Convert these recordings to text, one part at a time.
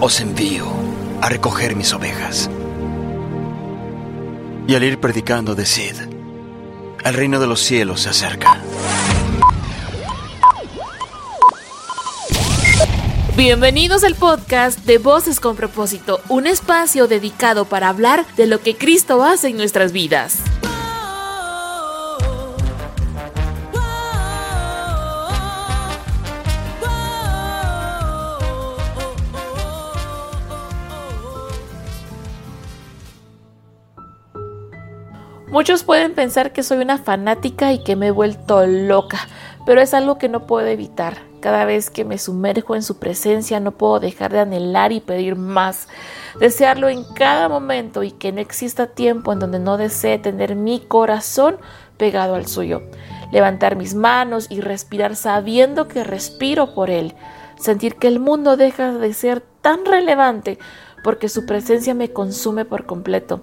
os envío a recoger mis ovejas. Y al ir predicando, decid, el reino de los cielos se acerca. Bienvenidos al podcast de Voces con propósito, un espacio dedicado para hablar de lo que Cristo hace en nuestras vidas. Muchos pueden pensar que soy una fanática y que me he vuelto loca, pero es algo que no puedo evitar. Cada vez que me sumerjo en su presencia no puedo dejar de anhelar y pedir más, desearlo en cada momento y que no exista tiempo en donde no desee tener mi corazón pegado al suyo. Levantar mis manos y respirar sabiendo que respiro por él. Sentir que el mundo deja de ser tan relevante porque su presencia me consume por completo.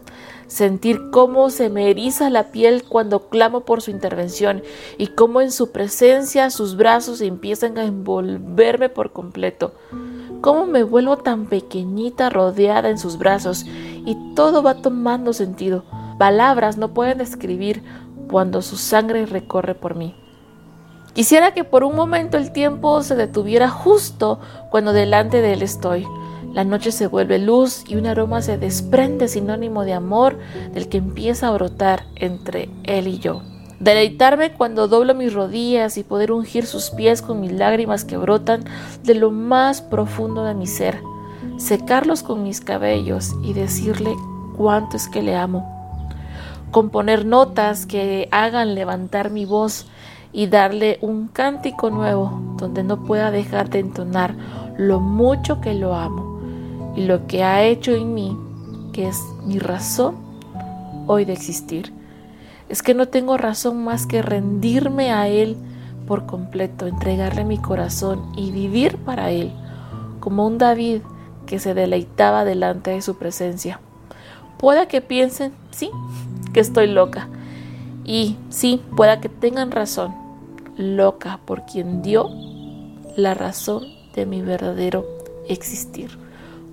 Sentir cómo se me eriza la piel cuando clamo por su intervención y cómo en su presencia sus brazos empiezan a envolverme por completo. Cómo me vuelvo tan pequeñita rodeada en sus brazos y todo va tomando sentido. Palabras no pueden describir cuando su sangre recorre por mí. Quisiera que por un momento el tiempo se detuviera justo cuando delante de él estoy la noche se vuelve luz y un aroma se desprende sinónimo de amor del que empieza a brotar entre él y yo. Deleitarme cuando doblo mis rodillas y poder ungir sus pies con mis lágrimas que brotan de lo más profundo de mi ser. Secarlos con mis cabellos y decirle cuánto es que le amo. Componer notas que hagan levantar mi voz y darle un cántico nuevo donde no pueda dejar de entonar lo mucho que lo amo y lo que ha hecho en mí, que es mi razón hoy de existir. Es que no tengo razón más que rendirme a Él por completo, entregarle mi corazón y vivir para Él, como un David que se deleitaba delante de su presencia. Pueda que piensen, sí, que estoy loca. Y sí, pueda que tengan razón, loca por quien dio la razón de mi verdadero existir.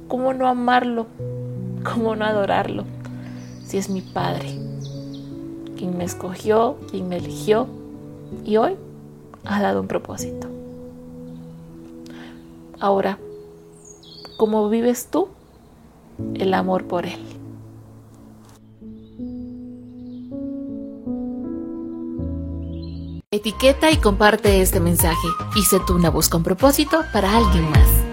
¿Cómo no amarlo? ¿Cómo no adorarlo? Si es mi Padre, quien me escogió, quien me eligió y hoy ha dado un propósito. Ahora, ¿cómo vives tú el amor por Él? Etiqueta y comparte este mensaje y sé tú una voz con propósito para alguien más.